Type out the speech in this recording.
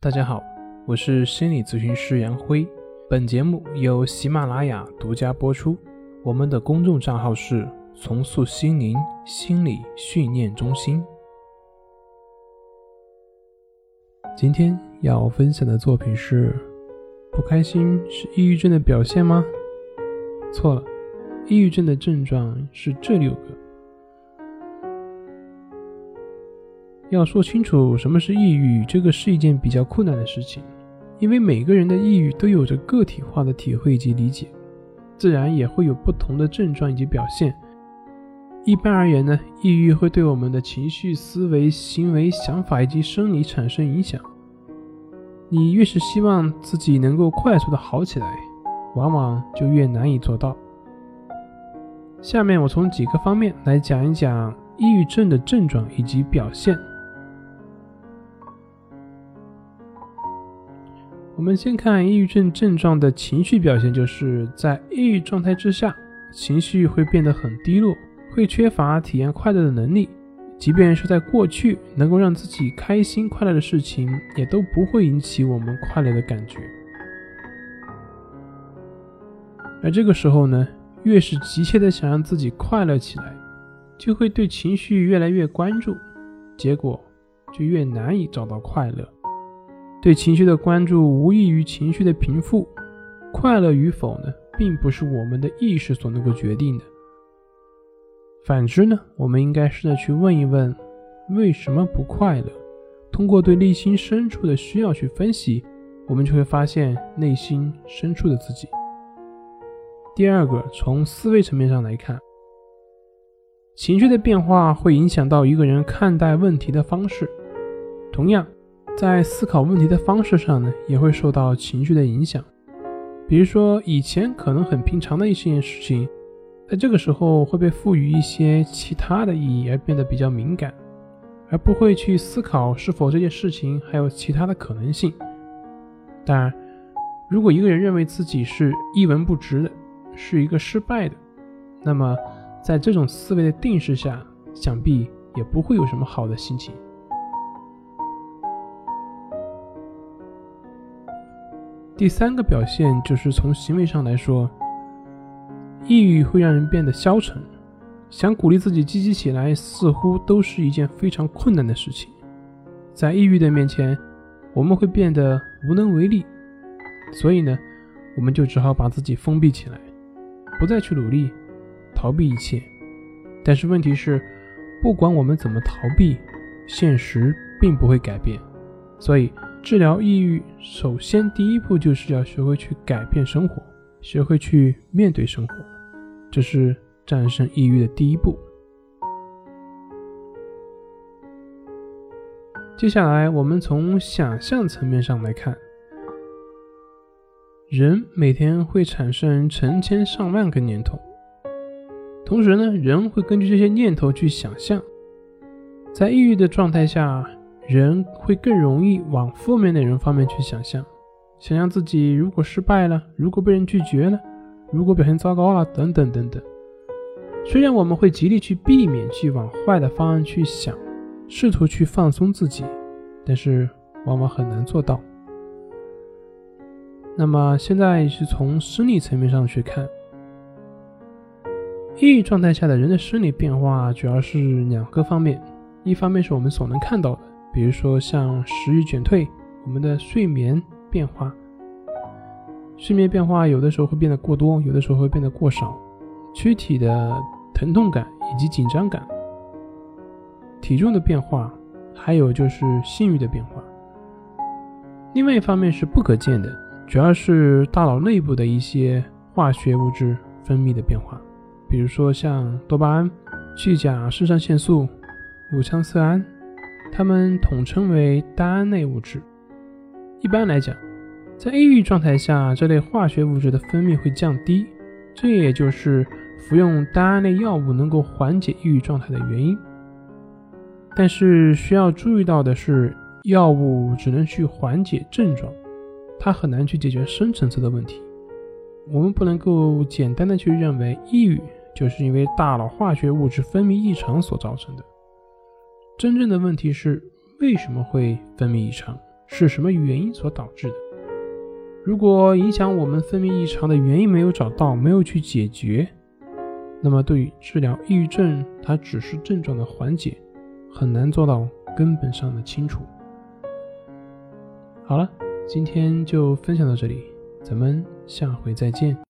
大家好，我是心理咨询师杨辉。本节目由喜马拉雅独家播出。我们的公众账号是“重塑心灵心理训练中心”。今天要分享的作品是：不开心是抑郁症的表现吗？错了，抑郁症的症状是这六个。要说清楚什么是抑郁，这个是一件比较困难的事情，因为每个人的抑郁都有着个体化的体会及理解，自然也会有不同的症状以及表现。一般而言呢，抑郁会对我们的情绪、思维、行为、想法以及生理产生影响。你越是希望自己能够快速的好起来，往往就越难以做到。下面我从几个方面来讲一讲抑郁症的症状以及表现。我们先看抑郁症症状的情绪表现，就是在抑郁状态之下，情绪会变得很低落，会缺乏体验快乐的能力，即便是在过去能够让自己开心快乐的事情，也都不会引起我们快乐的感觉。而这个时候呢，越是急切的想让自己快乐起来，就会对情绪越来越关注，结果就越难以找到快乐。对情绪的关注无异于情绪的平复，快乐与否呢，并不是我们的意识所能够决定的。反之呢，我们应该试着去问一问，为什么不快乐？通过对内心深处的需要去分析，我们就会发现内心深处的自己。第二个，从思维层面上来看，情绪的变化会影响到一个人看待问题的方式，同样。在思考问题的方式上呢，也会受到情绪的影响。比如说，以前可能很平常的一件事情，在这个时候会被赋予一些其他的意义，而变得比较敏感，而不会去思考是否这件事情还有其他的可能性。当然，如果一个人认为自己是一文不值的，是一个失败的，那么在这种思维的定势下，想必也不会有什么好的心情。第三个表现就是从行为上来说，抑郁会让人变得消沉，想鼓励自己积极起来，似乎都是一件非常困难的事情。在抑郁的面前，我们会变得无能为力，所以呢，我们就只好把自己封闭起来，不再去努力，逃避一切。但是问题是，不管我们怎么逃避，现实并不会改变，所以。治疗抑郁，首先第一步就是要学会去改变生活，学会去面对生活，这是战胜抑郁的第一步。接下来，我们从想象层面上来看，人每天会产生成千上万个念头，同时呢，人会根据这些念头去想象，在抑郁的状态下。人会更容易往负面内容方面去想象，想象自己如果失败了，如果被人拒绝了，如果表现糟糕了，等等等等。虽然我们会极力去避免去往坏的方案去想，试图去放松自己，但是往往很难做到。那么现在是从生理层面上去看，抑郁状态下的人的生理变化主要是两个方面，一方面是我们所能看到的。比如说，像食欲减退，我们的睡眠变化，睡眠变化有的时候会变得过多，有的时候会变得过少，躯体的疼痛感以及紧张感，体重的变化，还有就是性欲的变化。另外一方面是不可见的，主要是大脑内部的一些化学物质分泌的变化，比如说像多巴胺、去甲肾上腺素、五羟色胺。它们统称为单胺类物质。一般来讲，在抑郁状态下，这类化学物质的分泌会降低，这也就是服用单胺类药物能够缓解抑郁状态的原因。但是需要注意到的是，药物只能去缓解症状，它很难去解决深层次的问题。我们不能够简单的去认为抑郁就是因为大脑化学物质分泌异常所造成的。真正的问题是为什么会分泌异常？是什么原因所导致的。如果影响我们分泌异常的原因没有找到，没有去解决，那么对于治疗抑郁症，它只是症状的缓解，很难做到根本上的清除。好了，今天就分享到这里，咱们下回再见。